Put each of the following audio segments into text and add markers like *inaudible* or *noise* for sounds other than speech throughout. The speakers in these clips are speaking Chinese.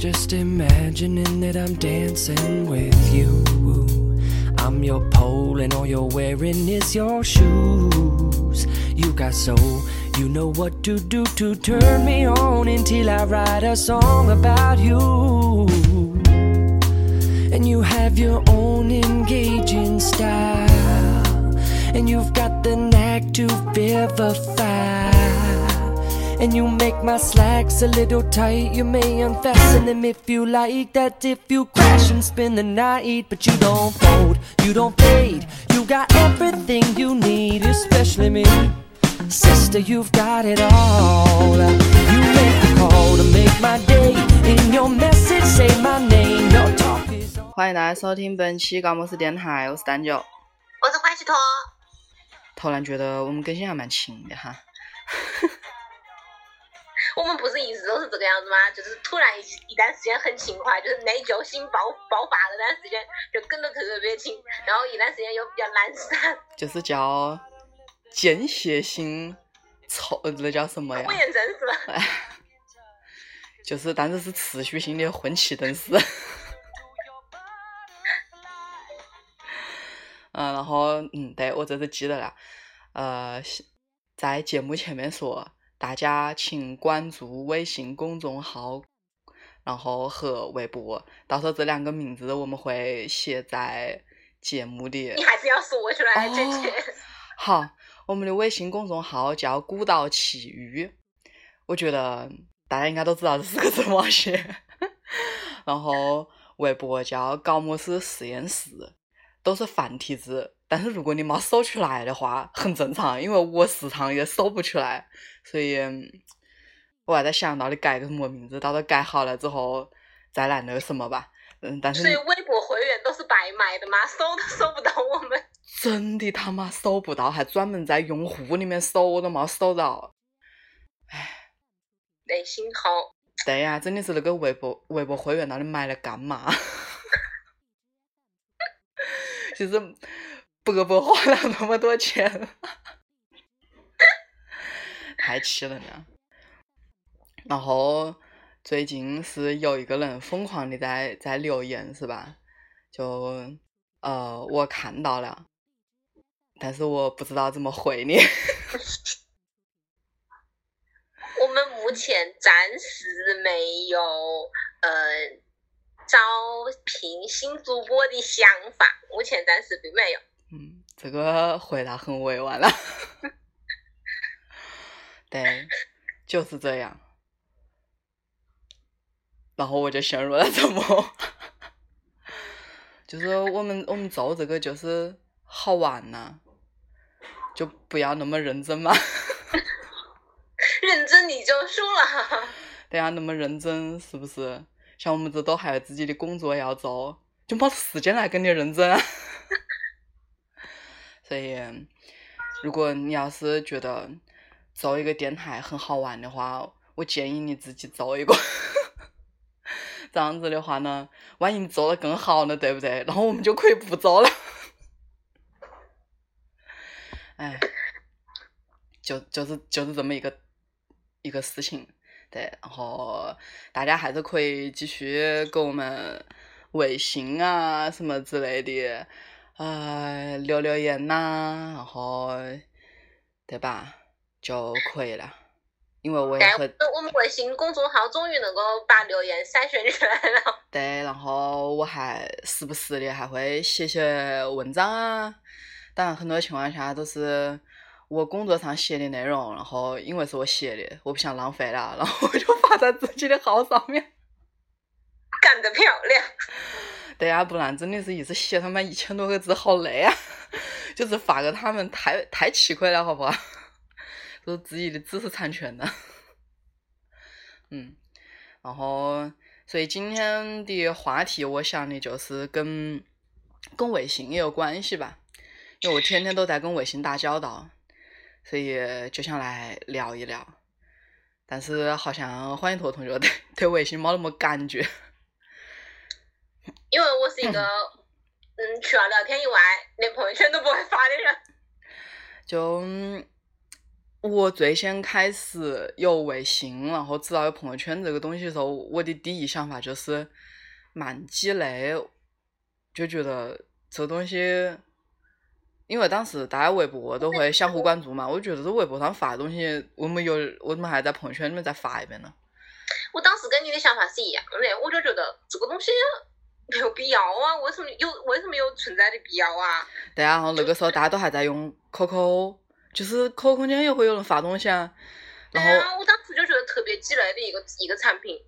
just imagining that I'm dancing with you. I'm your pole and all you're wearing is your shoes. You got soul, you know what to do to turn me on until I write a song about you. And you have your own engaging style, and you've got the knack to vivify. And you make my slacks a little tight. You may unfasten them if you like. That if you crash and spend the night, but you don't fold, you don't fade. You got everything you need, especially me. Sister, you've got it all. You make the call to make my day. In your message, say my name. 欢迎大家收听本期高莫斯电台，我是丹九。我是欢喜托，突然觉得我们更新还蛮勤的哈。*laughs* 我们不是一直都是这个样子吗？就是突然一一段时间很勤快，就是内疚心爆爆发的那段时间就跟得特别勤，然后一段时间又比较懒散。就是叫间歇性抽，呃那叫什么呀 *laughs* 就是但是是持续性的混气灯丝。嗯，然后嗯，对我这是记得了，呃，在节目前面说，大家请关注微信公众号，然后和微博，到时候这两个名字我们会写在节目里。你还是要说出来，姐姐。*laughs* 好，我们的微信公众号叫“古道奇遇”，我觉得大家应该都知道这四个字么写。*laughs* 然后微博叫“高莫斯实验室”，都是繁体字。但是如果你没搜出来的话，很正常，因为我时常也搜不出来，所以嗯我还在想到底改个什么名字，到时候改好了之后再来那个什么吧。嗯，但是所以微博会员都是白买的吗？搜都搜不到我们。*laughs* 真的他妈搜不到，还专门在用户里面搜，我都没搜到。内心好。对呀、真的是那个微博微博会员到底买了干嘛？*laughs* 其实白白花了那么多钱，太气人了。然后最近是有一个人疯狂的在在留言，是吧？就呃，我看到了，但是我不知道怎么回你。我们目前暂时没有呃招聘新主播的想法，目前暂时并没有。嗯，这个回答很委婉了。*laughs* 对，就是这样。然后我就陷入了沉默。*laughs* 就是我们我们做这个就是好玩呐、就不要那么认真嘛。*laughs* 认真你就输了。对啊，那么认真是不是？像我们这都还有自己的工作要做，就没时间来跟你认真。*laughs* 所以，如果你要是觉得做一个电台很好玩的话，我建议你自己做一个。*laughs* 这样子的话呢，万一你做的更好呢，对不对？然后我们就可以不做了。哎，就就是就是这么一个一个事情，对。然后大家还是可以继续给我们微信啊什么之类的，呃，留留言呐、然后对吧就可以了。因为我也但会我们微信公众号终于能够把留言筛选出来了。*laughs* 对，然后我还时不时的还会写写文章啊，当然很多情况下都是我工作上写的内容，然后因为是我写的，我不想浪费了，然后我就发在自己的号上面。*laughs* 干得漂亮！*laughs* 对呀、不然真的是一直写他妈一千多个字，好累啊！*laughs* 就是发给他们太太吃亏了，好不好？都是自己的知识产权的。嗯，然后所以今天的话题，我想的就是跟跟微信也有关系吧，因为我天天都在跟微信打交道，所以就想来聊一聊。但是好像欢迎坨同学 *laughs* 对对微信没那么感觉。因为我是一个，嗯，除了聊天以外，连朋友圈都不会发的人。*laughs* 就嗯我最先开始有微信，然后知道有朋友圈这个东西的时候，我的第一想法就是蛮鸡肋，就觉得这东西，因为当时大家微博都会相互关注嘛，我觉得这微博上发的东西，我们有我们还在朋友圈里面再发一遍呢。我当时跟你的想法是一样的，我就觉得这个东西没有必要啊，为什么有为什么有存在的必要啊？对啊，然后那个时候大家都还在用 QQ，就是 QQ 空间也会有人发东西啊，然后对啊，我当时就觉得特别鸡肋的一个一个产品。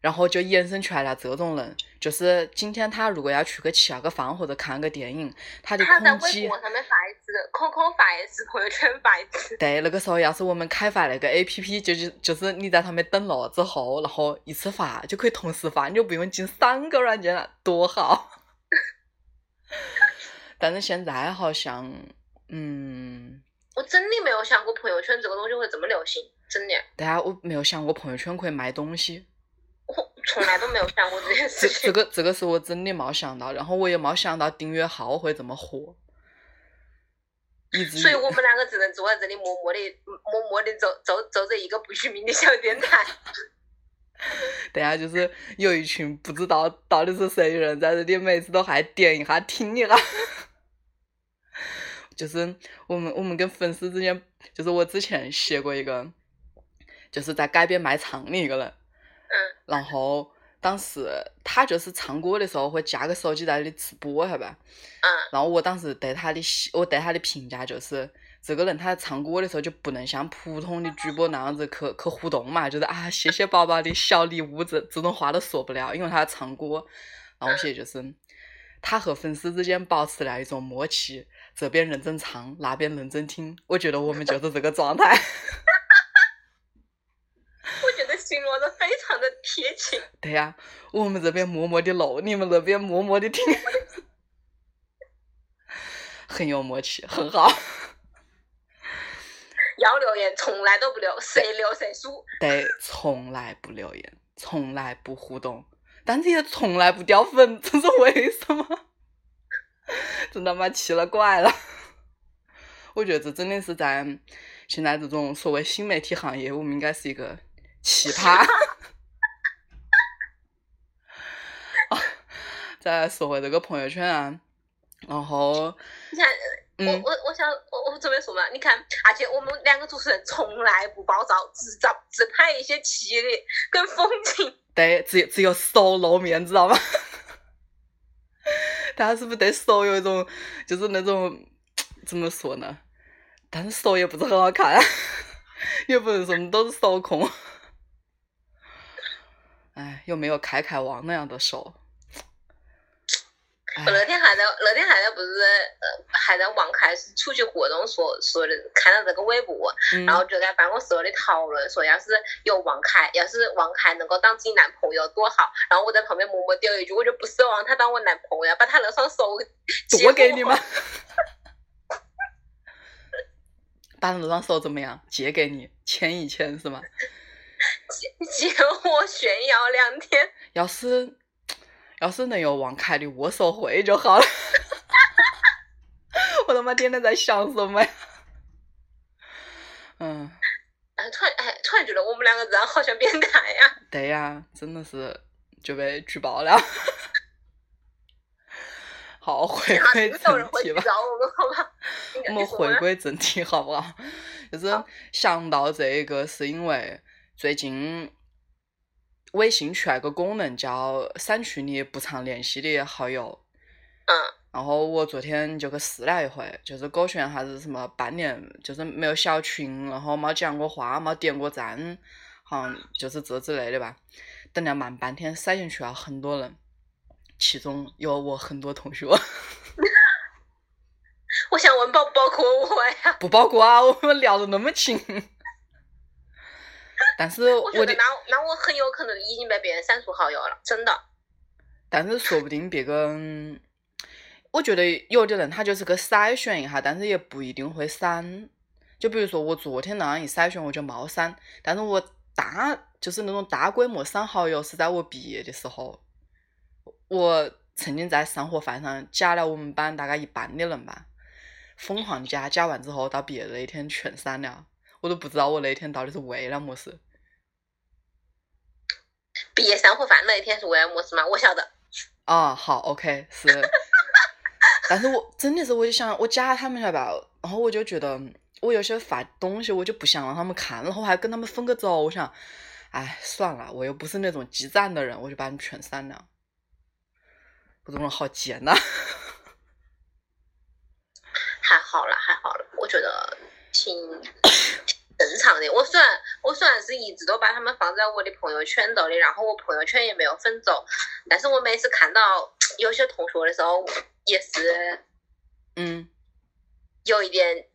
然后就衍生出来了这种人，就是今天他如果要去个吃个饭或者看个电影，他的他在微博上面发一次，QQ 发一次，朋友圈发一次。对，那个时候要是我们开发那个 A P P，就是就是你在上面等了之后，然后一次发就可以同时发，你就不用进三个软件了，多好。*laughs* 但是现在好像，嗯，我真的没有想过朋友圈这个东西会这么流行，真的，对啊我没有想过朋友圈可以卖东西，我 *laughs* 从来都没有想过这件事情。这个这个是我真的没想到，然后我也没想到订阅号会这么火，所以我们两个只能坐在这里默默的、默默的走走走着一个不许名的小电台。*laughs* 等下就是有一群不知道到底是谁的人在这里，每次都还点一下听一下。就是我们我们跟粉丝之间，就是我之前写过一个，就是在街边卖唱的一个人，嗯，然后当时他就是唱歌的时候会架个手机在那里直播，晓得吧？嗯，然后我当时对他的喜我对他的评价就是，这个人他唱歌的时候就不能像普通的主播那样子去去互动嘛，就是啊谢谢宝宝的小礼物这这种话都说不了，因为他唱歌。然后我写就是他和粉丝之间保持了一种默契，这边认真唱，那边认真听，我觉得我们就是这个状态。形容的非常的贴切。对呀、我们这边默默的录，你们那边默默的听，很有默契，很好。要留言从来都不留，谁留谁输。对，从来不留言，从来不互动，但是也从来不掉粉，这是为什么？真他妈奇了怪了！我觉得这真的是在现在这种所谓新媒体行业，我们应该是一个奇葩。啊，*laughs* 再来说回这个朋友圈啊，然后你看，嗯我我我想我我准备说嘛，你看，而且我们两个主持人从来不爆照，只照只拍一些奇丽跟风景。*laughs* 对，只有只有手露面，知道吗？*laughs* 大家是不是对手有一种就是那种怎么说呢？但是手也不是很好看，也不能说都是手控。哎，又没有凯凯王那样的手。哎我那天还在那天还在不是呃还在王开始出去活动说说的看到这个微博，嗯然后就在办公室里讨论说，要是有王凯，要是王凯能够当自己男朋友多好。然后我在旁边默默丢一句，我就不奢望他当我男朋友，把他那双手 *laughs* 借给你吗？*laughs* 把那双手怎么样？借给你，牵一牵是吗？借我炫耀两天。要是要是能有王凯的握手会就好了。*laughs* 我他妈天天在想什么呀？嗯，哎，突然哎，突然觉得我们两个这样好像变态呀、对呀，真的是就被举报了。*laughs* 好，回啊！归正题吧。我们？我们回归正题好不好？就是想到这个，是因为最近微信出来个功能叫删除你不常联系的好友。嗯然后我昨天就去试了一回，就是勾选还是什么半年，就是没有小群，然后没讲过话，没点过赞，好像就是这之类的吧。等了慢半天，筛进去了很多人，其中有我很多同学。*laughs* 我想问包不包括我呀？不包括啊，我们聊的那么亲。但是我觉，得那那我很有可能已经被别人删除好友了，真的。但是说不定别个，嗯我觉得有的人他就是去筛选一下，但是也不一定会删。就比如说我昨天那样一筛选，我就没删，但是我大就是那种大规模删好友是在我毕业的时候，我曾经在上火饭上加了我们班大概一半的人吧，疯狂加，加完之后到毕业那一天全删了，我都不知道我那天到底是为了么事。毕业散伙饭那一天是为了么事吗？我晓得。啊，好，OK，是。*laughs* 但是我真的是，我就想我加他们了吧，然后我就觉得我有些发东西我就不想让他们看，然后还跟他们分个走，我想，哎，算了，我又不是那种积赞的人，我就把你全删了。我这种人好贱呐！*laughs* 还好了，还好了，我觉得挺正常的。我虽然我虽然是一直都把他们放在我的朋友圈头里，然后我朋友圈也没有分走，但是我每次看到有些同学的时候，也是，嗯，有一点，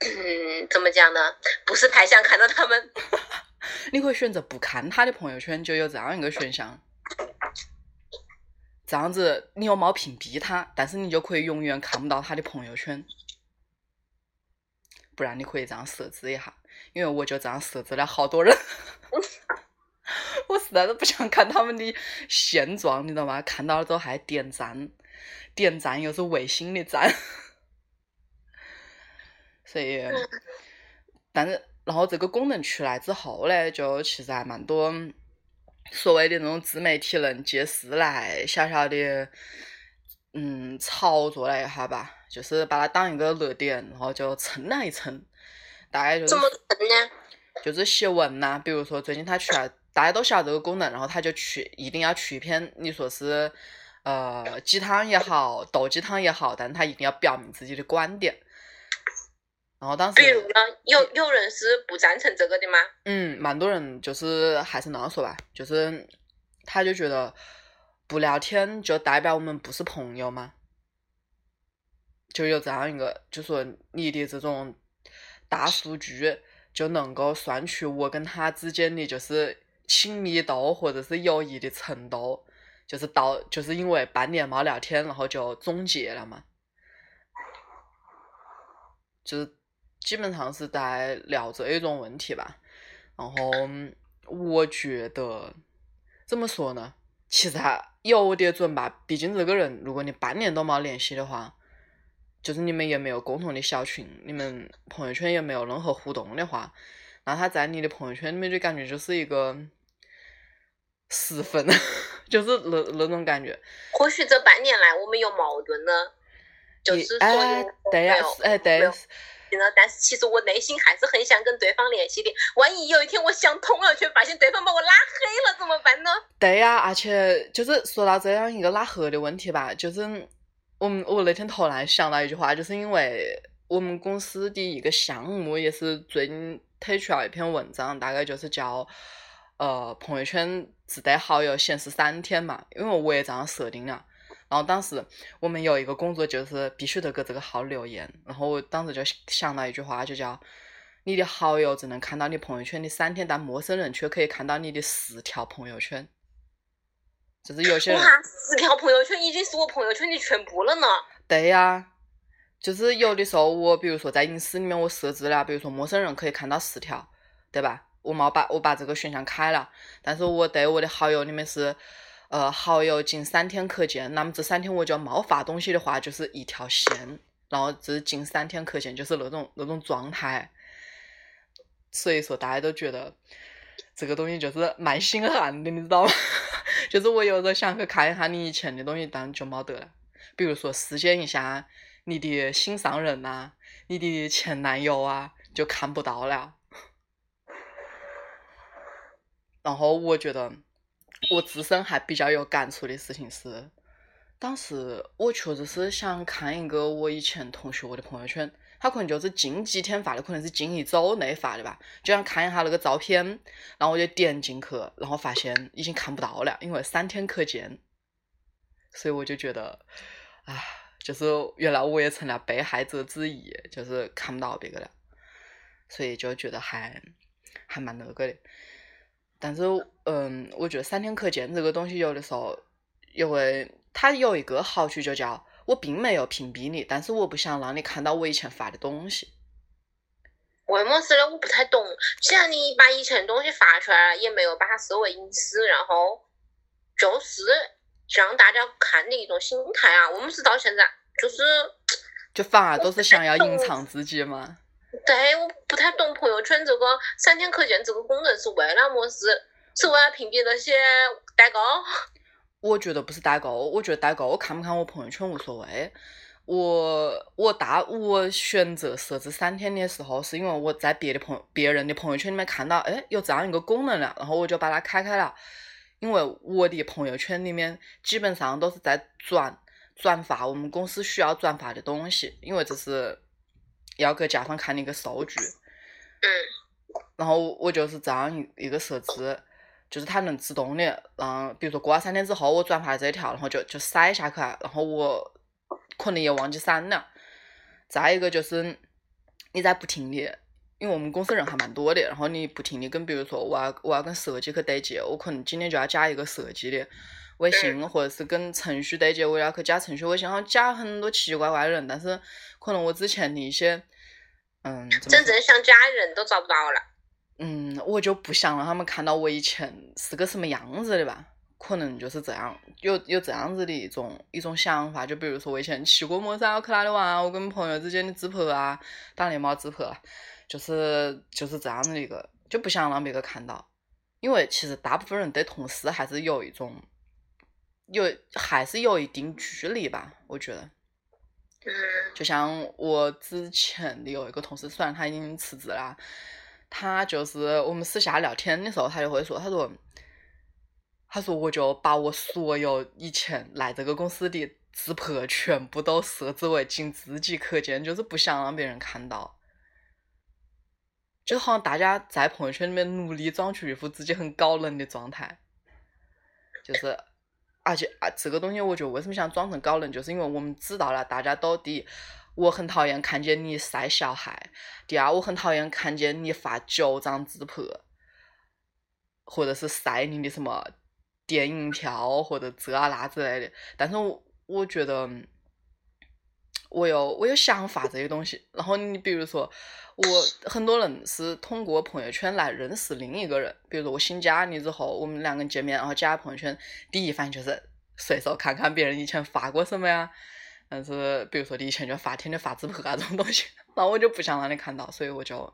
嗯，怎么讲呢？不是太想看到他们。*laughs* 你可以选择不看他的朋友圈，就有这样一个选项。这样子你又冇屏蔽他，但是你就可以永远看不到他的朋友圈。不然你可以这样设置一下，因为我就这样设置了好多人。*laughs* 我实在是不想看他们的现状，你知道吗？看到了之后还点赞，点赞又是违心的赞。所以，但是然后这个功能出来之后呢，就其实还蛮多。所谓的那种自媒体人借势来小小的，嗯，炒作了一下吧，就是把它当一个热点，然后就蹭了一蹭，大概就是怎么蹭呢？就是写文呐，比如说最近他去了，大家都晓得这个功能，然后他就去一定要去一篇，你说是呃鸡汤也好，毒鸡汤也好，但他一定要表明自己的观点。然后当时，比如呢，有有人是不赞成这个的吗？嗯，蛮多人就是还是那样说吧，就是他就觉得不聊天就代表我们不是朋友吗？就有这样一个，就说你的这种大数据就能够算出我跟他之间的就是亲密度或者是友谊的程度，就是到就是因为半年没聊天，然后就总结了嘛，就是。基本上是在聊这一种问题吧，然后我觉得怎么说呢？其实还有点准吧。毕竟这个人，如果你半年都没联系的话，就是你们也没有共同的小群，你们朋友圈也没有任何互动的话，那他在你的朋友圈里面就感觉就是一个十分，*laughs* 就是那那种感觉。或许这半年来我们有矛盾呢，就是哎，对呀，哎对。但是其实我内心还是很想跟对方联系的。万一有一天我想通了，却发现对方把我拉黑了，怎么办呢？对呀，而且就是说到这样一个拉黑的问题吧，就是我们我那天突然想到一句话，就是因为我们公司的一个项目也是最近推出了一篇文章，大概就是叫呃朋友圈自带好友显示三天嘛，因为我也这样设定了。然后当时我们有一个工作，就是必须得给这个号留言。然后我当时就想到一句话，就叫“你的好友只能看到你朋友圈的三天，但陌生人却可以看到你的十条朋友圈”。就是有些人，十条朋友圈已经是我朋友圈的全部了呢。对呀，就是有的时候我比如说在隐私里面我设置了，比如说陌生人可以看到十条，对吧？我冇把我把这个选项开了，但是我对我的好友里面是。呃，好友仅三天可见，那么这三天我就要冒发东西的话，就是一条线，然后这仅三天可见，就是那种那种状态。所以说，大家都觉得这个东西就是蛮心寒的，你知道吗？就是我有时候想去看一下你以前的东西，但就冇得了。比如说，私检一下你的心上人呐，你的前男友啊，就看不到了。然后我觉得。我自身还比较有感触的事情是，当时我确实是想看一个我以前同学的朋友圈，他可能就是近几天发的，可能是近一周内发的吧，就想看一下那个照片，然后我就点进去，然后发现已经看不到了，因为三天可见，所以我就觉得，啊，就是原来我也成了被害者之一，就是看不到别个了，所以就觉得还还蛮那个的。但是，嗯，我觉得三天可见这个东西有的时候，因为它有一个好处，就叫我并没有屏蔽你，但是我不想让你看到我以前发的东西。为么事呢？我不太懂。既然你把以前的东西发出来了，也没有把它视为隐私，然后就是让大家看的一种心态啊。我们是到现在就是，就反而都是想要隐藏自己嘛。对，我不太懂朋友圈这个三天可见这个功能是为了么事？是为了屏蔽那些代购？我觉得不是代购，我觉得代购看不看我朋友圈无所谓。我我大我选择设置三天的时候，是因为我在别的朋别人的朋友圈里面看到，哎，有这样一个功能了，然后我就把它开开了。因为我的朋友圈里面基本上都是在转转发我们公司需要转发的东西，因为这是要给甲方看的一个数据。嗯。然后我就是这样一一个设置，就是它能自动的让，比如说过了三天之后我转发了这一条，然后就就筛下去，然后我。可能也忘记删了。再一个就是你在不停的，因为我们公司人还蛮多的，然后你不停的跟，比如说我要我要跟设计去对接，我可能今天就要加一个设计的微信，或者是跟程序对接，我要去加程序微信，然后加很多奇奇怪怪的人，但是可能我之前的一些，嗯，真正想加的人都找不到了。嗯，我就不想让他们看到我以前是个什么样子的吧。可能就是这样，有有这样子的一种一种想法，就比如说我以前骑过摩噻，我去哪里玩，我跟朋友之间的自拍啊，当然没自拍，就是就是这样的一个，就不想让别个看到，因为其实大部分人对同事还是有一种，有还是有一定距离吧，我觉得。就像我之前的有一个同事，虽然他已经辞职了，他就是我们私下聊天的时候，他就会说，他说。他说：“我就把我所有以前来这个公司的自拍全部都设置为仅自己可见，就是不想让别人看到。就好像大家在朋友圈里面努力装出一副自己很高冷的状态，就是，而且啊，这个东西我觉得为什么想装成高冷，就是因为我们知道了，大家都第，我很讨厌看见你晒小孩；第二，我很讨厌看见你发九张自拍，或者是晒你的什么。”电影票或者这啊那之类的，但是我觉得我有我有想法这些东西。然后你比如说，我很多人是通过朋友圈来认识另一个人。比如说我新加你之后，我们两个见面，然后加朋友圈，第一反应就是随手看看别人以前发过什么呀。但是比如说你以前就发天天发自拍啊这种东西，那我就不想让你看到，所以我就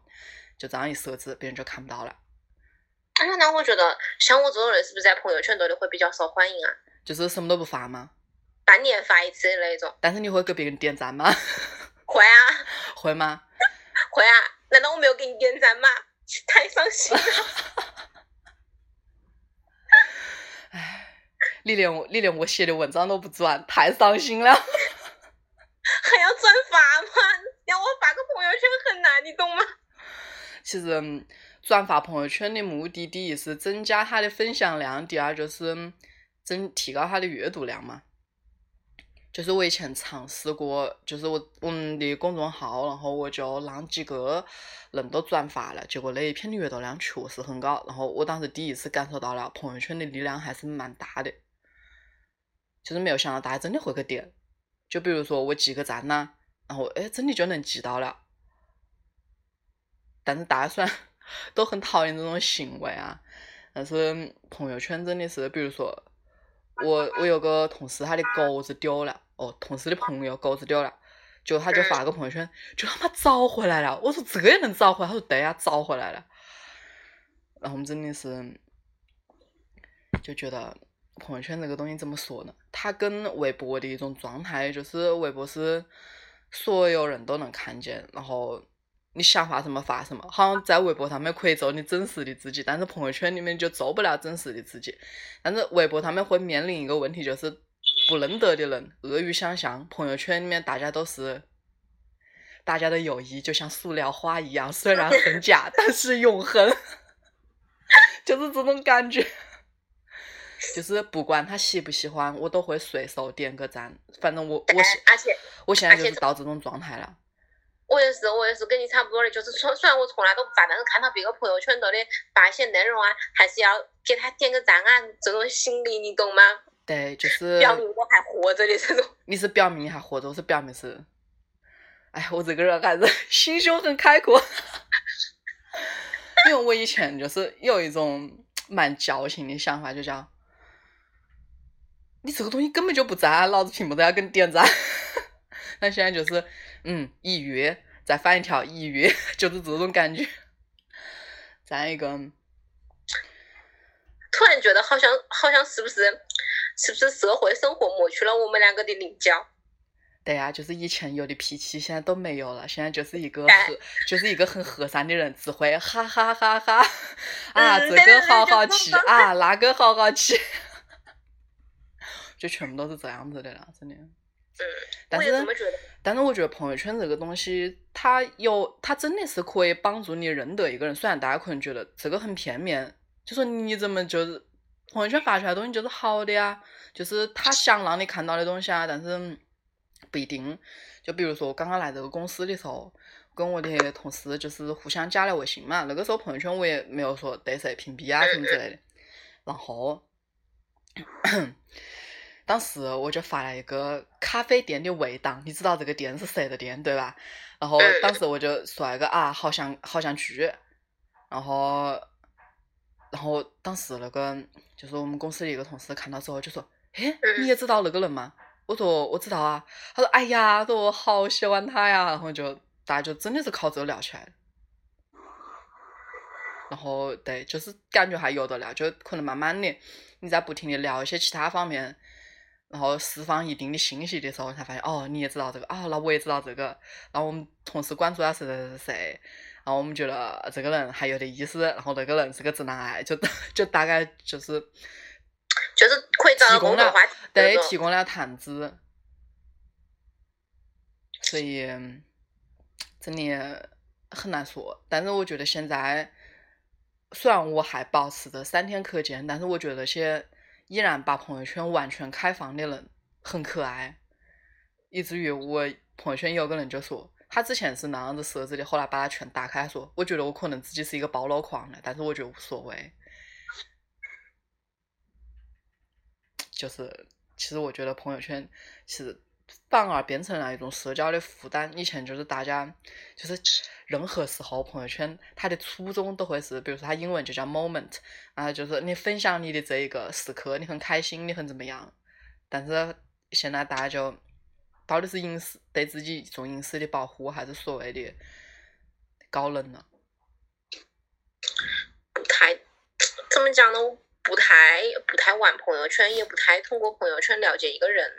就这样一设置，别人就看不到了。啊，那我觉得像我这种人是不是在朋友圈里会比较受欢迎啊？就是什么都不发吗？半年发一次的那种。但是你会给别人点赞吗？*laughs* 会啊。会吗？会啊。难道我没有给你点赞吗？*laughs* 太伤心了。唉，你连我你连我写的文章都不转，太伤心了。*laughs* 还要转发吗？要我发个朋友圈很难，你懂吗？*laughs* 其实。转发朋友圈的目的，第一是增加它的分享量，第二就是增提高它的阅读量嘛。就是我以前尝试过，就是我我们的公众号，然后我就让几个人都转发了，结果那一篇的阅读量确实很高。然后我当时第一次感受到了朋友圈的力量还是蛮大的，就是没有想到大家真的会去点。就比如说我记个赞呐，然后哎真的就能记到了，但是大家虽然。*laughs* 都很讨厌这种行为啊，但是朋友圈真的是，比如说我我有个同事，他的狗子丢了，哦，同事的朋友狗子丢了，就他就发个朋友圈，就他妈找回来了。我说这个也能找回来？他说对呀，找回来了。然后我们真的是就觉得朋友圈这个东西怎么说呢？它跟微博的一种状态，就是微博是所有人都能看见，然后。你想发什么发什么，好像在微博上面可以做你真实的自己，但是朋友圈里面就做不了真实的自己。但是微博上面会面临一个问题，就是不认得的人恶语相向。朋友圈里面大家都是，大家的友谊就像塑料花一样，虽然很假，但是永恒，*laughs* 就是这种感觉。就是不管他喜不喜欢，我都会随手点个赞。反正我我现而且我现在就是到这种状态了。我也是，我也是跟你差不多的，就是说，虽然我从来都不发，但是看到别个朋友圈头的发一些内容啊，还是要给他点个赞啊，这种心理你懂吗？对，就是表明我还活着的这种。你是表明你还活着，我是表明是，哎，我这个人还是心胸很开阔，*laughs* 因为我以前就是有一种蛮矫情的想法，就叫你这个东西根本就不赞，老子凭不都要给你点赞。*laughs* 那现在就是，嗯，一约再翻一条，一约 *laughs* 就是这种感觉。再一个，突然觉得好像好像是不是是不是社会生活磨去了我们两个的棱角？对呀，就是以前有的脾气，现在都没有了。现在就是一个和，就是一个很和善的人，只会哈哈哈哈啊，这个好好吃啊，那个好好吃，*laughs* 就全部都是这样子的了，真的。嗯，但是，但是我觉得朋友圈这个东西，它有，它真的是可以帮助你认得一个人。虽然大家可能觉得这个很片面，就说你怎么就是朋友圈发出来的东西就是好的呀，就是他想让你看到的东西啊，但是。不一定，就比如说我刚刚来这个公司的时候，跟我的同事就是互相加了微信嘛。那个时候朋友圈我也没有说对谁屏蔽啊什么之类的。然后，当时我就发了一个咖啡店的味道，你知道这个店是谁的店对吧？然后当时我就说了个啊，好想好想去。然后，然后当时那个就是我们公司的一个同事看到之后就说：“哎，你也知道那个人吗？”我说我知道啊，他说哎呀，说我好喜欢他呀，然后就大家就真的是靠这个聊起来然后对，就是感觉还有的聊，就可能慢慢的你在不停的聊一些其他方面，然后释放一定的信息的时候，才发现哦，你也知道这个啊，那我也知道这个，然后我们同时关注的是谁谁谁，然后我们觉得这个人还有点意思，然后那个人是个直男癌，就 *laughs* 就大概就是。就是可以找到共同话题，对，提供了谈资，所以真的很难说。但是我觉得现在，虽然我还保持着三天可见，但是我觉得那些依然把朋友圈完全开放的人很可爱，以至于我朋友圈有个人就说，他之前是那样子设置的，后来把它全打开，说我觉得我可能自己是一个暴露狂了，但是我觉得无所谓。就是，其实我觉得朋友圈其实反而变成了一种社交的负担。以前就是大家就是任何时候朋友圈它的初衷都会是，比如说它英文就叫 moment 啊，就是你分享你的这一个时刻，你很开心，你很怎么样。但是现在大家就到底是隐私对自己一种隐私的保护，还是所谓的高冷呢？不太怎么讲呢？我不太不太玩朋友圈，也不太通过朋友圈了解一个人，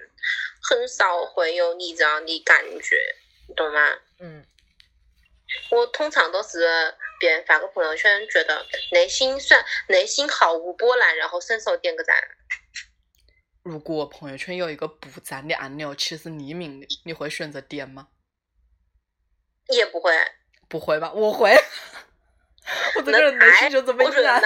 很少会有你这样的感觉，懂吗？嗯。我通常都是别人发个朋友圈，觉得内心算内心毫无波澜，然后伸手点个赞。如果朋友圈有一个不赞的按钮，其实匿名的，你会选择点吗？也不会。不会吧？我会。*laughs* 我这个人内心就这么软。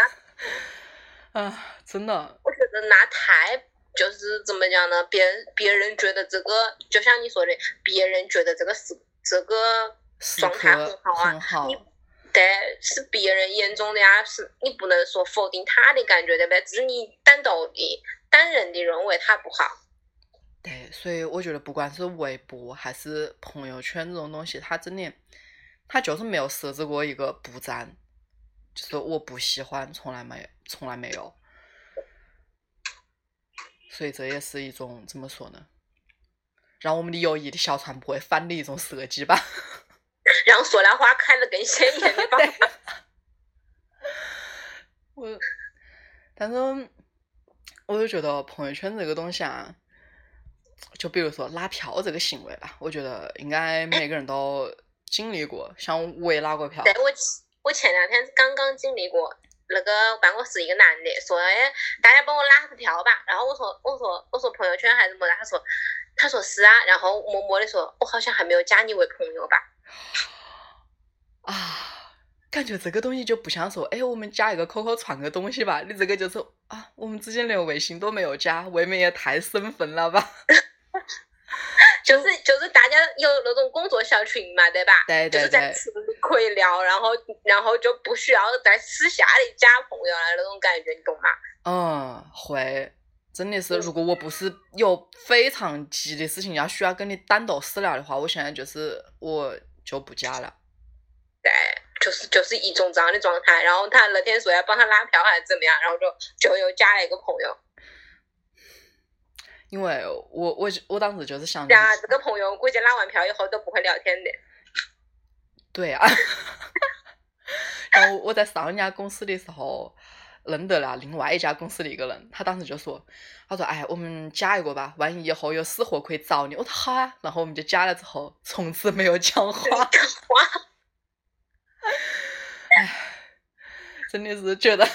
*laughs* 啊，真的，我觉得那太就是怎么讲呢？别人别人觉得这个，就像你说的，别人觉得这个是这个状态很好啊，你对是别人眼中的呀，是你不能说否定他的感觉，对不对？只是你单独的、单人的认为他不好。对，所以我觉得不管是微博还是朋友圈这种东西，它真的，它就是没有设置过一个不赞。就是我不喜欢，从来没，从来没有，所以这也是一种怎么说呢？让我们的友谊的小船不会翻的一种设计吧。*laughs* 让塑料花开的更鲜艳的方法。*laughs* 我，但是我就觉得朋友圈这个东西啊，就比如说拉票这个行为吧，我觉得应该每个人都经历过，像我也拉过票。对我。我前两天刚刚经历过，那个办公室一个男的说：“哎，大家帮我拉个票吧。”然后我说：“我说我说朋友圈还是么的？”他说：“他说是啊。”然后默默的说：“我好像还没有加你为朋友吧。”啊，感觉这个东西就不像说：“哎，我们加一个 QQ 传个东西吧。”你这个就是啊，我们之间连微信都没有加，未免也太生分了吧？*laughs* 就是就是大家有那种工作小群嘛，对吧？对对对。就是在群里可以聊，然后然后就不需要在私下里加朋友了那种感觉，你懂吗？嗯，会，真的是。如果我不是有非常急的事情要需要跟你单独私聊的话，我现在就是我就不加了。对，就是就是一种这样的状态。然后他那天说要帮他拉票还是怎么样，然后就就又加了一个朋友。因为我我我当时就是想着，呀，这个朋友估计拉完票以后都不会聊天的。对啊，*laughs* 然后我在上一家公司的时候认得了另外一家公司的一个人，他当时就说，他说哎，我们加一个吧，万一以后有死活可以找你。我说好啊，然后我们就加了之后，从此没有讲话。哇，唉，真的是觉得，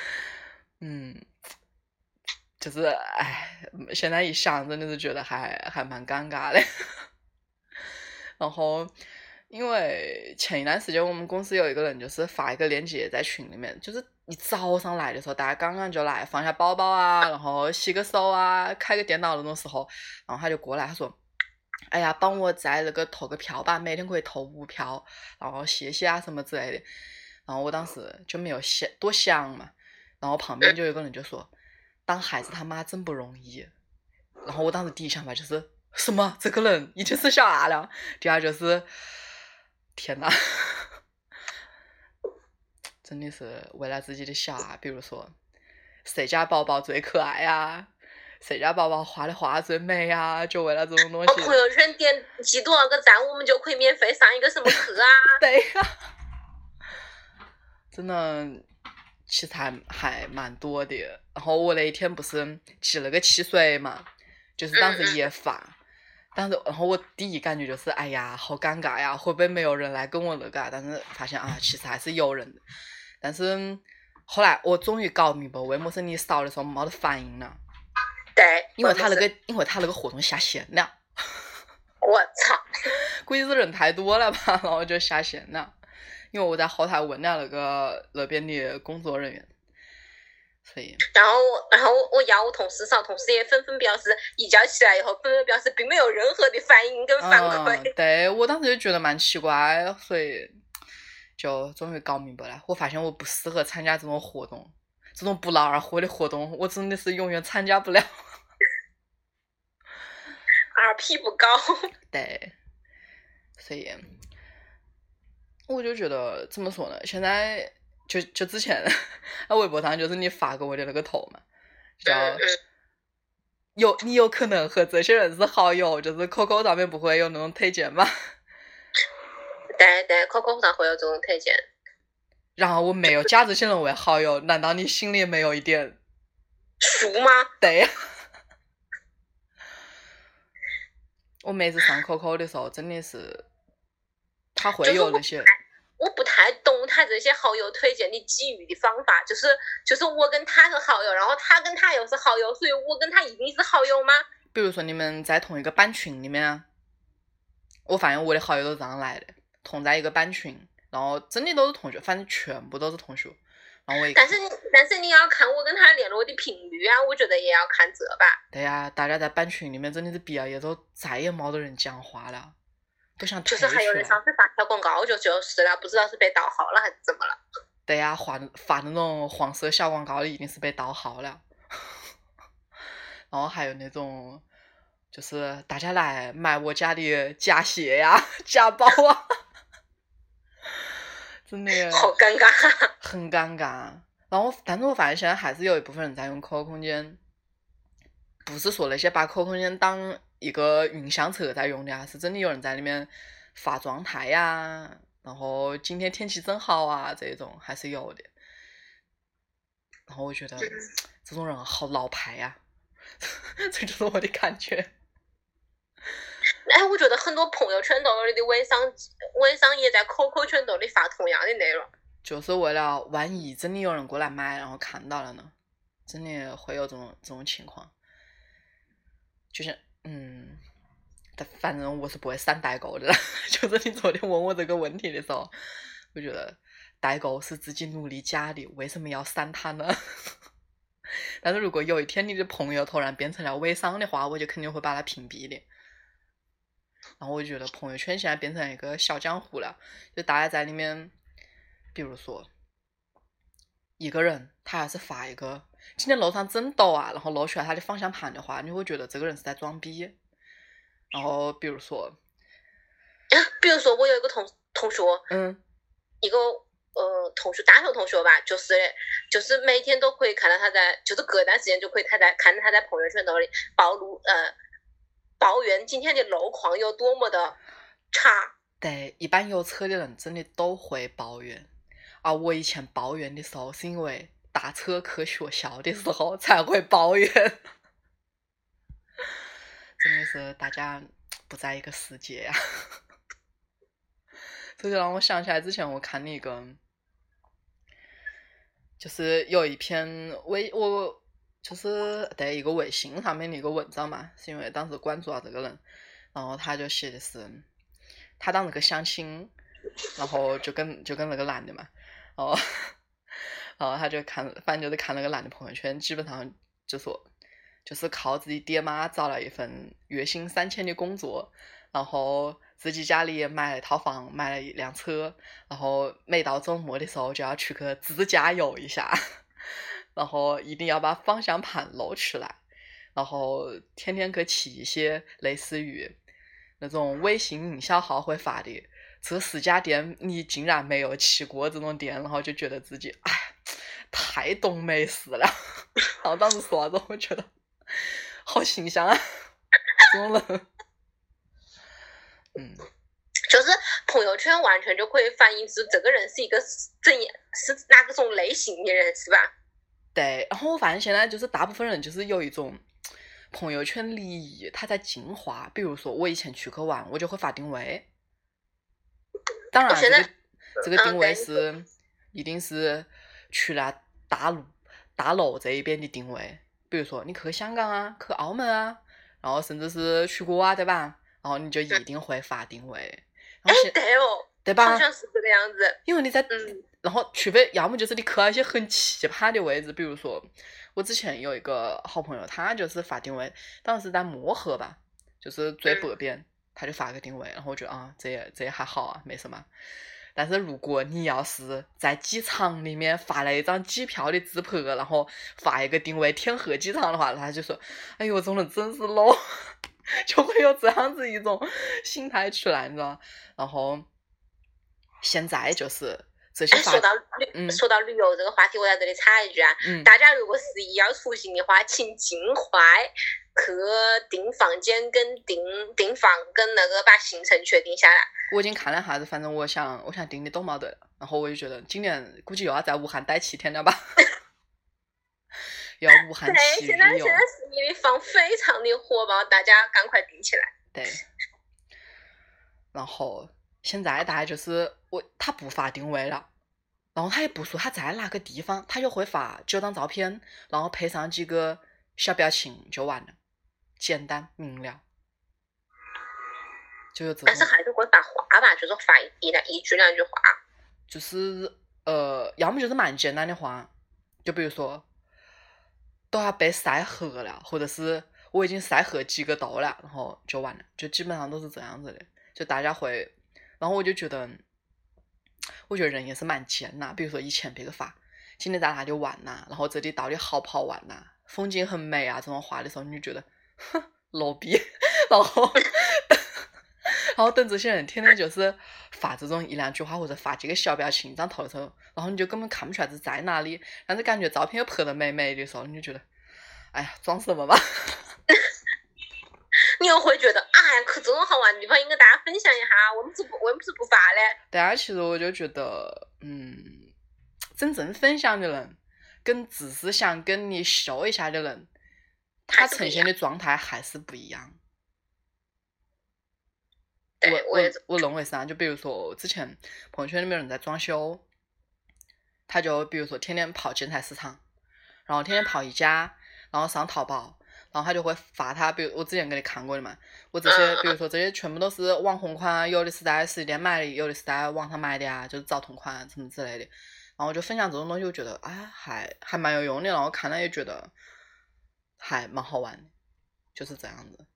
*laughs* 嗯，就是唉，现在一想，真的是觉得还还蛮尴尬的。*laughs* 然后，因为前一段时间我们公司有一个人，就是发一个链接在群里面，就是一早上来的时候，大家刚刚就来放下包包啊，然后洗个手啊，开个电脑那种时候，然后他就过来，他说。哎呀，帮我在那个投个票吧，每天可以投五票，然后谢谢啊什么之类的。然后我当时就没有想多想嘛，然后旁边就有个人就说：“当孩子他妈真不容易。”然后我当时第一想法就是什么？这个人已经是小孩了。第二就是天呐，*laughs* 真的是为了自己的小孩，比如说谁家宝宝最可爱呀？谁家宝宝画的画最美呀？就为了这种东西。朋友圈点击多少个赞，我们就可以免费上一个什么课啊？*laughs* 对呀，*laughs* 真的，其实还还蛮多的。然后我那一天不是寄了个汽水嘛，就是当时也发，但是然后我第一感觉就是哎呀，好尴尬呀，会不会没有人来跟我那个？但是发现啊，其实还是有人的。但是后来我终于搞明白，为么事你扫的时候没得反应了。对，因为他那个，因为他那个活动下线了。我操！*laughs* 估计是人太多了吧，然后就下线了。因为我在后台问了那个那边的工作人员，所以。然后，然后我邀我同事上，同事也纷纷表示，一叫起来以后，纷纷表示并没有任何的反应跟反馈。对我当时就觉得蛮奇怪，所以就终于搞明白了。我发现我不适合参加这种活动，这种不劳而获的活动，我真的是永远参加不了。R P 不高，对，所以我就觉得怎么说呢？现在就就之前，那 *laughs* 微博上就是你发给我的那个头嘛，叫有你有可能和这些人是好友，就是 QQ 上面不会有那种推荐吗？*laughs* 对对，QQ 上会有这种推荐。然后我没有加这些人为好友，难道你心里没有一点数吗？*laughs* 对。我每次上 QQ 的时候，真的是他会有那些。我不太懂他这些好友推荐的给予的方法，就是就是我跟他是好友，然后他跟他又是好友，所以我跟他一定是好友吗？比如说你们在同一个班群里面啊，我发现我的好友都是这样来的，同在一个班群，然后真的都是同学，反正全部都是同学。然后我但是你，但是你要看我跟他联络的频率啊，我觉得也要看这吧。对呀，大家在班群里面真的是毕了业之后再也没得人讲话了，都想就是还有人上次发条广告，就就是了，不知道是被盗号了还是怎么了。*laughs* 对呀，发发那种黄色小广告的一定是被盗号了。*laughs* 然后还有那种，就是大家来买我家的假鞋呀、假包啊。*laughs* 真的好尴尬，很尴尬。然后，但是我发现现在还是有一部分人在用 QQ 空间，不是说那些把 QQ 空间当一个云相册在用的啊，是真的有人在里面发状态呀，然后今天天气真好啊，这种还是有的。然后我觉得这种人好老牌呀，*laughs* 这就是我的感觉。*laughs* 哎，我觉得很多朋友圈斗里的微商，微商也在 QQ 圈斗里发同样的内容，就是为了万一真的有人过来买，然后看到了呢，真的会有这种这种情况。就像，嗯，反正我是不会删代购的。*laughs* 就是你昨天问我这个问题的时候，我觉得代购是自己努力假的，为什么要删它呢？*laughs* 但是如果有一天你的朋友突然变成了微商的话，我就肯定会把他屏蔽的。然后我觉得朋友圈现在变成一个小江湖了，就大家在里面，比如说一个人他要是发一个今天路上真堵啊，然后露出来他的方向盘的话，你会觉得这个人是在装逼。然后比如说，比如说我有一个同同学，嗯，一个呃同学，大学同学吧，就是就是每天都可以看到他在，就是隔段时间就可以他在看到他在朋友圈那里暴露呃抱怨今天的路况有多么的差。对，一般有车的人真的都会抱怨。而我以前抱怨的时候，是因为打车去学校的时候才会抱怨。真的是大家不在一个世界呀、这就让我想起来之前我看的一个，就是有一篇微我就是在一个微信上面的一个文章嘛，是因为当时关注了这个人，然后他就写的是他当时个相亲，然后就跟就跟那个男的嘛，然后然后他就看，反正就是看那个男的朋友圈，基本上就说。就是靠自己爹妈找了一份月薪三千的工作，然后自己家里也买了一套房，买了一辆车，然后每到周末的时候就要去去自驾游一下，*laughs* 然后一定要把方向盘露出来，然后天天去骑一些类似于那种微信营销号会发的这四家店你竟然没有去过这种店，然后就觉得自己哎太懂美食了，*laughs* 然后当时说完之后，我觉得。好形象啊！这种人，嗯，就是朋友圈完全就可以反映出这个人是一个怎样是哪个种类型的人，是吧？对。然后我发现现在就是大部分人就是有一种朋友圈礼仪，它在进化。比如说我以前出去玩，我就会发定位。当然，这个这个定位是一定是去了大陆大陆这一边的定位。比如说你去香港啊，去澳门啊，然后甚至是出国啊，对吧？然后你就一定会发定位。哎，对哦，对吧？好像是这个样子。因为你在，嗯，然后除非要么就是你去了一些很奇葩的位置，比如说我之前有一个好朋友，他就是发定位，当时是在漠河吧，就是最北边，他就发个定位，然后我觉得啊，这也这也还好啊，没什么。但是如果你要是在机场里面发了一张机票的自拍，然后发一个定位天河机场的话，他就说：“哎呦，这种人真是 low。*laughs* ”就会有这样子一种心态出来，你知道？然后现在就是这些发说到旅，嗯说到旅游这个话题，我在这里插一句啊，嗯大家如果十一要出行的话，请尽快去订房间跟订订房跟那个把行程确定下来。我已经看了下子，反正我想我想订的都没得了，然后我就觉得今年估计又要在武汉待七天了吧，*laughs* 要武汉对，现在现。在十一的房非常的火爆，大家赶快订起来。对，然后现在大概就是我他不发定位了，然后他也不说他在哪个地方，他就会发几张照片，然后配上几个小表情就完了，简单明了，就是这但是，还是会发话吧，就是发一一两一句两句话。就是呃，要么就是蛮简单的话，就比如说都要被晒黑了，或者是我已经晒黑几个度了，然后就完了，就基本上都是这样子的。就大家会，然后我就觉得，我觉得人也是蛮贱呐。比如说以前别个发今天在哪里玩呐、然后这里到底好不好玩呐、风景很美啊这种话的时候，你就觉得，哼，罗逼，然后。*laughs* 然后等这些人天天就是发这种一两句话或者发几个小表情、一张头的时候，然后你就根本看不出来是在哪里，但是感觉照片又拍的美美的时候，你就觉得，哎呀，装什么吧？*laughs* 你又会觉得，哎呀，去这种好玩的地方应该大家分享一下，我们是不我们是不发的。大家其实我就觉得，嗯，真正分享的人，跟只是想跟你秀一下的人，他呈现的状态还是不一样。我我我我认为是啊，就比如说之前朋友圈里面有人在装修，他就比如说天天跑建材市场，然后天天跑宜家，然后上淘宝，然后他就会发他，比如我之前给你看过的嘛，我这些比如说这些全部都是网红款啊，有的是在实体店买的，有的是在网上买的啊，就是找同款什么之类的，然后我就分享这种东西，我觉得哎还还蛮有用的，然后看了也觉得还蛮好玩的，就是这样子。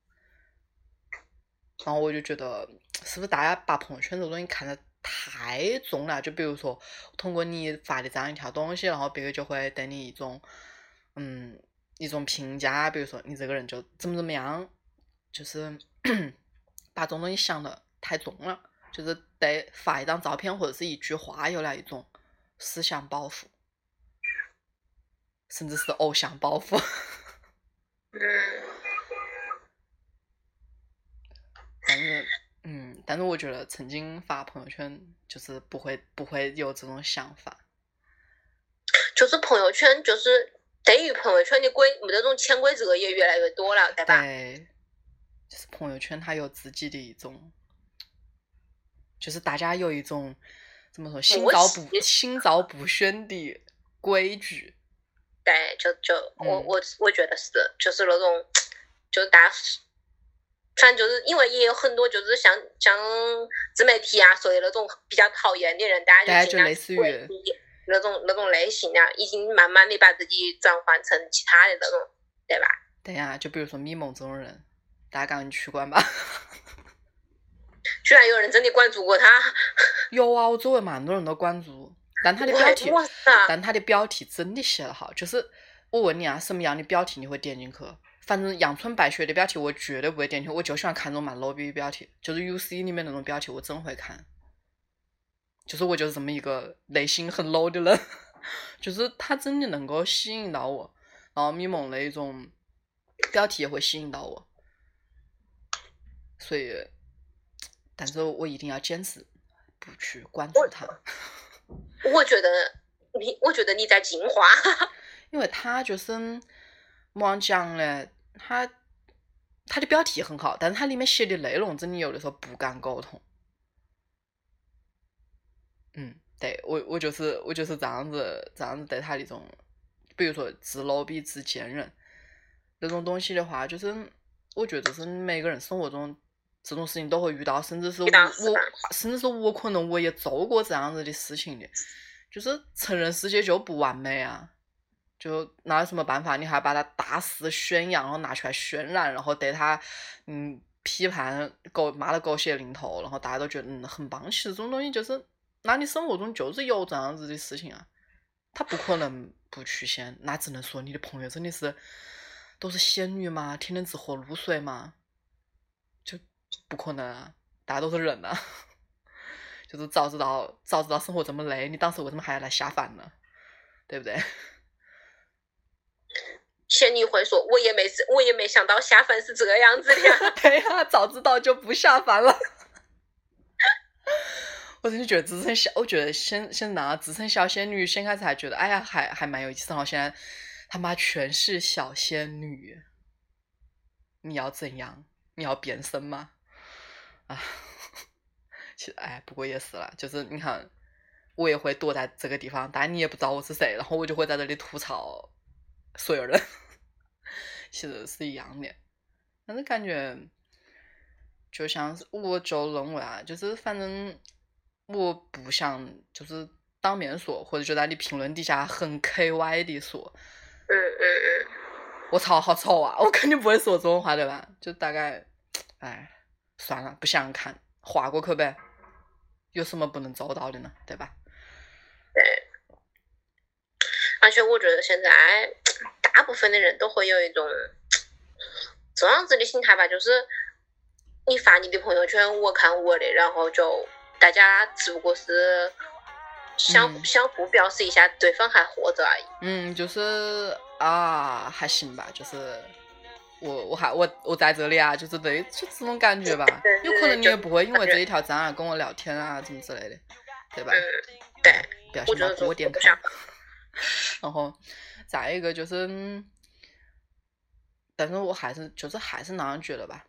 然后我就觉得，是不是大家把朋友圈这个东西看得太重了？就比如说，通过你发的这样一条东西，然后别个就会对你一种，嗯，一种评价，比如说你这个人就怎么怎么样，就是 *coughs* 把这种东西想的太重了，就是对发一张照片或者是一句话有了一种思想包袱，甚至是偶像包袱。嗯，但是，嗯，但是我觉得曾经发朋友圈就是不会不会有这种想法。就是朋友圈，就是对于朋友圈的规那种潜规则也越来越多了，对吧？对，就是朋友圈它有自己的一种，就是大家有一种怎么说心照不心照不宣的规矩。对，就就我嗯我我觉得是，就是那种，就是大家，反正就是因为也有很多就是像像自媒体啊说的那种比较讨厌的人，大大家就尽量类似于回避那种那种类型啊，已经慢慢的把自己转换成其他的那种，对吧？对呀，就比如说米梦这种人，大家赶紧取关吧。*laughs* 居然有人真的关注过他，有啊，我周围蛮多人都关注，但他的标题，但他的标题真的写得好。就是我问你啊，什么样的标题你会点进去？反正阳春白雪的标题我绝对不会点进去，我就喜欢看那种蛮 low 逼的标题，就是 UC 里面那种标题我真会看。就是我就是这么一个内心很 low 的人，*laughs* 就是他真的能够吸引到我，然后咪蒙那一种标题也会吸引到我，所以，但是我一定要坚持不去关注他。我觉得你，我觉得你在进化。因为他就是么讲嘞，他他的标题很好，但是他里面写的内容真的有的时候不敢沟通。嗯，对我我就是我就是这样子这样子对他的一种，比如说自 low 比自贱人那种东西的话，就是我觉得是每个人生活中这种事情都会遇到，甚至是我甚至是我可能我也做过这样子的事情的，就是成人世界就不完美啊。就哪有什么办法？你还把它大肆宣扬，然后拿出来渲染，然后对他嗯批判狗骂的狗血淋头，然后大家都觉得嗯很棒。其实这种东西就是，那你生活中就是有这样子的事情啊，他不可能不出现，那只能说你的朋友真的是都是仙女嘛？天天只喝露水吗？就不可能啊，大家都是人呐、*laughs* 就是早知道早知道生活这么累，你当时为什么还要来下凡呢？对不对？仙女会说：“我也没我也没想到下凡是这个样子的呀。*laughs* 对呀、早知道就不下凡了。*laughs* 我真的觉得自称小，我觉得先先拿自称小仙女，先开始还觉得哎呀，还还蛮有意思，然后现在他妈全是小仙女，你要怎样？你要变身吗？啊，其实哎，不过也是啦，就是你看，我也会躲在这个地方，但你也不知道我是谁，然后我就会在这里吐槽所有人，*laughs* 其实是一样的。但是感觉就像是我就认为啊，就是反正我不想就是当面说，或者就在你评论底下很 K Y 的说，”嗯嗯嗯，我操，好丑啊！我肯定不会说这种话，对吧？就大概，哎，算了，不想看，划过去呗。有什么不能做到的呢？对吧？对而且我觉得现在大部分的人都会有一种这样子的心态吧，就是你发你的朋友圈，我看我的，然后就大家只不过是相、嗯相互表示一下对方还活着而已。嗯，就是啊，还行吧，就是我我还我我在这里啊，就是对，就这种感觉吧有可能你也不会因为这一条章啊跟我聊天啊，怎么之类的，对吧？嗯，对，不要我觉得先把锅点开。*laughs* 然后再一个就是，嗯但是我还是就是还是那样觉得吧，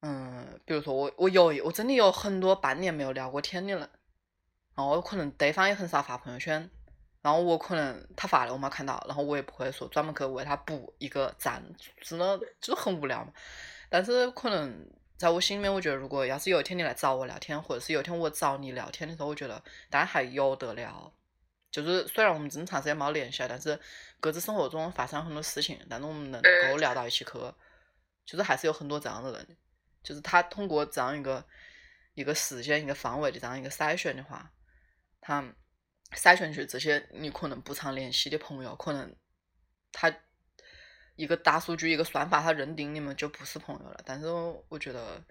嗯，比如说我我有我真的有很多半年没有聊过天的人，然后我可能对方也很少发朋友圈，然后我可能他发了我没看到，然后我也不会说专门去为他补一个赞，真的就是很无聊嘛。但是可能在我心里面，我觉得如果要是有一天你来找我聊天，或者是有一天我找你聊天的时候，我觉得大家还有得聊。就是虽然我们这么长时间没联系了，但是各自生活中发生了很多事情，但是我们能够聊到一起去，就是还是有很多这样的人。就是他通过这样一个一个时间、一个范围的这样一个筛选的话，他筛选出这些你可能不常联系的朋友，可能他一个大数据、一个算法，他认定你们就不是朋友了。但是我觉得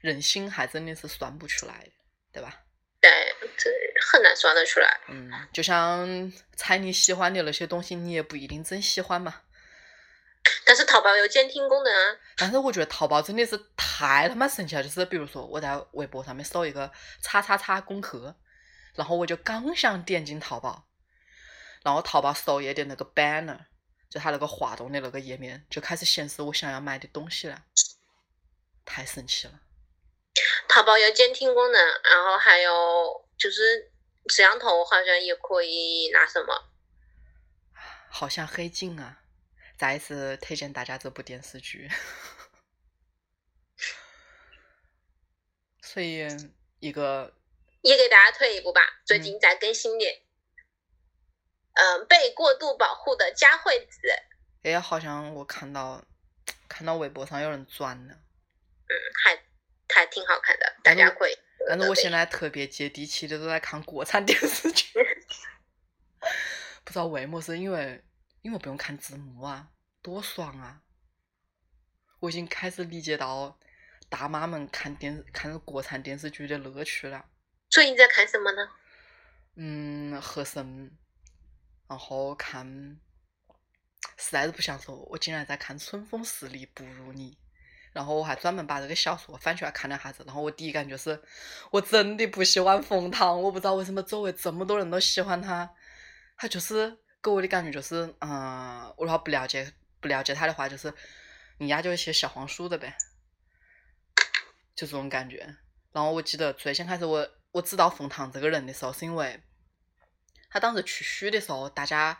人心还真的是算不出来的，对吧？对，这很难算得出来。嗯，就像猜你喜欢的那些东西，你也不一定真喜欢嘛。*laughs* 但是淘宝有监听功能啊。但是我觉得淘宝真的是太他妈神奇了，就是比如说我在微博上面搜一个叉叉叉功课，然后我就刚想点进淘宝，然后淘宝首页的那个 banner，就它那个滑动的那个页面就开始显示我想要买的东西了，太神奇了。淘宝有监听功能，然后还有就是摄像头好像也可以那什么。好像黑镜啊。再一次推荐大家这部电视剧，*laughs* 所以一个也给大家退一步吧，最近在更新的，嗯，被过度保护的佳惠子，哎，好像我看到看到微博上有人转了，嗯，还还挺好看的，大家可以。但是我现在特别接地气的都在看国产电视剧，*laughs* 不知道为么是因为。因为不用看字幕啊，多爽啊！我已经开始理解到大妈们看电看国产电视剧的乐趣了。所以你在看什么呢？嗯，和珅，然后看，实在是不想说，我竟然在看《春风十里不如你》，然后我还专门把这个小说翻出来看了下子，然后我第一感觉是，我真的不喜欢冯唐，我不知道为什么周围这么多人都喜欢他，他就是。给我的感觉就是，嗯，我如果不了解不了解他的话，就是人家就写小黄书的呗，就这种感觉。然后我记得最先开始我我知道冯唐这个人的时候，是因为他当时去虚的时候，大家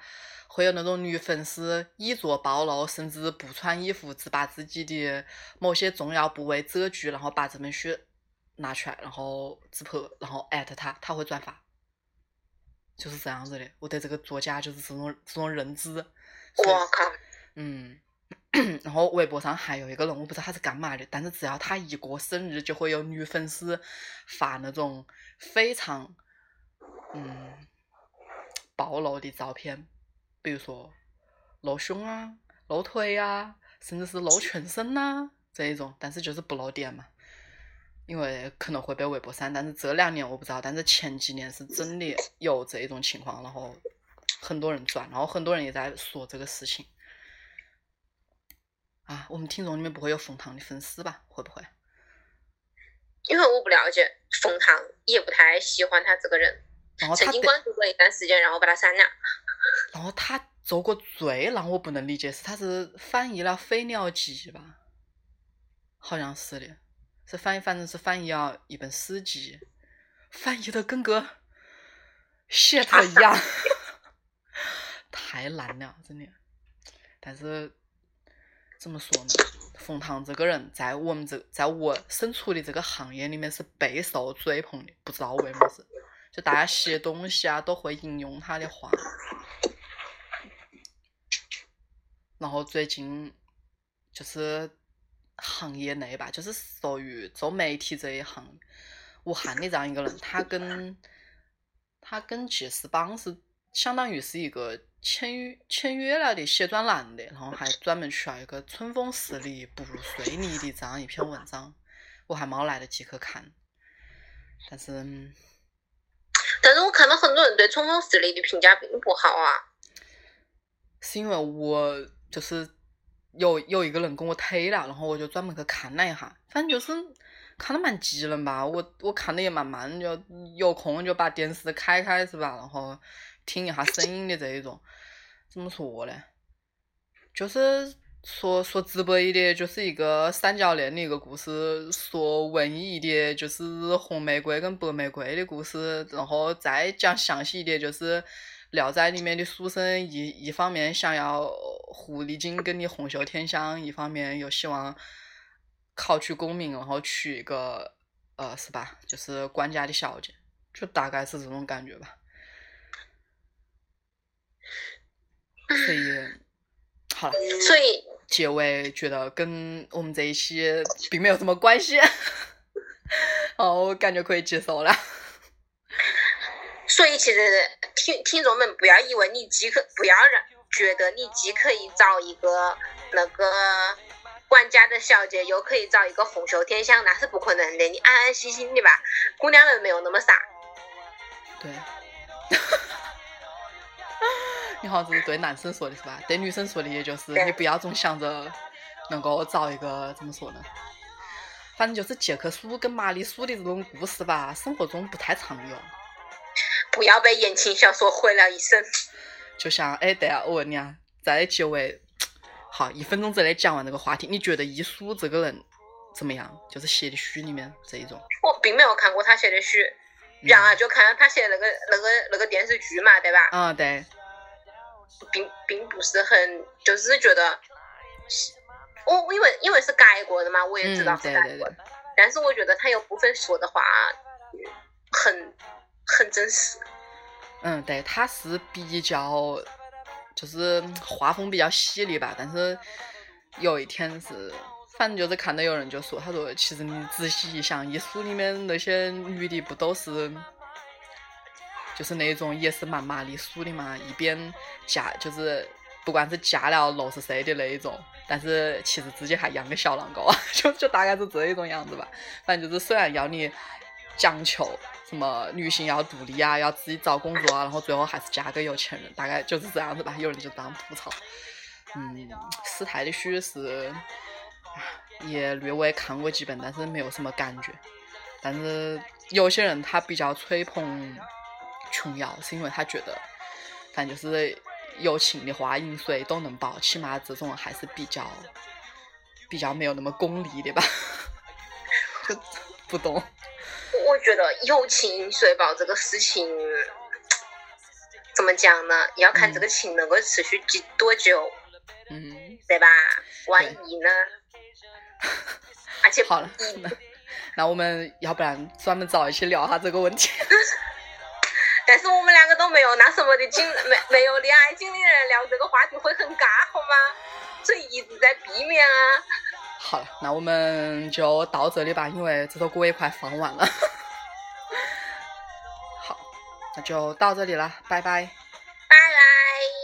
会有那种女粉丝以作暴露，甚至不穿衣服，只把自己的某些重要部位遮住，然后把这本书拿出来，然后自拍，然后艾特他，他会转发。就是这样子的，我对这个作家就是这种这种认知。我靠！嗯，*coughs* 然后微博上还有一个人，我不知道他是干嘛的，但是只要他一过生日，就会有女粉丝发那种非常嗯暴露的照片，比如说露胸啊、露腿啊，甚至是露全身呐这一种，但是就是不露点嘛。因为可能会被微博删，但是这两年我不知道，但是前几年是真的有这种情况，然后很多人转，然后很多人也在说这个事情。啊，我们听众里面不会有冯唐的粉丝吧？会不会？因为我不了解冯唐，也不太喜欢他这个人。然后曾经关注过一段时间，然后把他删了。然后他做过最让我不能理解是，他是翻译了《飞鸟集》吧？好像是的。是翻译，反正是翻译了一本诗集，翻译的跟个 shit 一样，*laughs* 太烂了，真的。但是怎么说呢？冯唐这个人在我们这，在我身处的这个行业里面是备受追捧的，不知道为么子，就大家写东西啊都会引用他的话。然后最近就是。行业内吧，就是属于做媒体这一行，武汉的这样一个人，他跟他跟记事邦是相当于是一个签约签约了的写专栏的，然后还专门出了一个“春风十里不如碎泥”的这样一篇文章，我还没来得及去看，但是但是我看到很多人对“春风十里”的评价并不好啊，是因为我就是。有有一个人跟我推了，然后我就专门去看了一下，反正就是看的蛮急的吧。我我看的也蛮慢，就有空就把电视开开是吧？然后听一下声音的这一种，怎么说呢？就是说说直白一点，就是一个三角恋的一个故事；说文艺一点，就是红玫瑰跟白玫瑰的故事；然后再讲详细一点，就是。聊斋里面的书生一一方面想要狐狸精跟你红袖添香，一方面又希望考取功名，然后娶一个呃是吧？就是官家的小姐，就大概是这种感觉吧。所以好了，所以结尾觉得跟我们这一期并没有什么关系，*laughs* 哦，我感觉可以接受了。所以其实听听众们不要以为你既可不要让觉得你既可以找一个那个管家的小姐，又可以找一个红袖添香，那是不可能的。你安安心心的吧，姑娘们没有那么傻。对。你好像是对男生说的是吧？对女生说的也就是你不要总想着能够找一个怎么说呢？反正就是杰克鼠跟玛丽苏的这种故事吧，生活中不太常有。不要被言情小说毁了一生。就像哎，对啊，我问你啊，在结尾，好，一分钟之内讲完这个话题，你觉得一书这个人怎么样？就是写的书里面这一种。我并没有看过他写的书，然而就看他写的那个那个那个电视剧嘛，对吧？嗯，对。并并不是很，就是觉得，我因为因为是改过的嘛，我也知道是改过的，但是我觉得他有部分说的话很很真实。嗯，对，他是比较就是画风比较犀利吧，但是有一天是，反正就是看到有人就说，他说其实你仔细一想，一书里面那些女的不都是。就是那种也是蛮玛丽苏的嘛，一边嫁就是不管是嫁了六十岁的那一种，但是其实自己还养个小狼狗，*laughs* 就就大概是这一种样子吧。反正就是虽然要你讲求什么女性要独立啊，要自己找工作啊，然后最后还是嫁个有钱人，大概就是这样子吧。有人就这样吐槽。嗯，史泰的书是也略微看过几本，但是没有什么感觉。但是有些人他比较吹捧。琼瑶是因为他觉得，反正就是友情的话，饮水都能饱，起码这种还是比较比较没有那么功利的吧，*laughs* 就不懂。我觉得友情饮水饱这个事情，怎么讲呢？要看这个情能够持续几多久，嗯，对吧？万一呢？而且好了，那那我们要不然专门找一期聊下这个问题。*laughs* 但是我们两个都没有那什么的经没没有恋爱经历的人聊这个话题会很尬，好吗？所以一直在避免啊。好了，那我们就到这里吧，因为这首歌也快放完了。*laughs* 好，那就到这里了，拜拜。拜拜。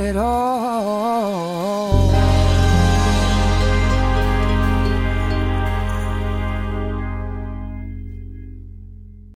at all.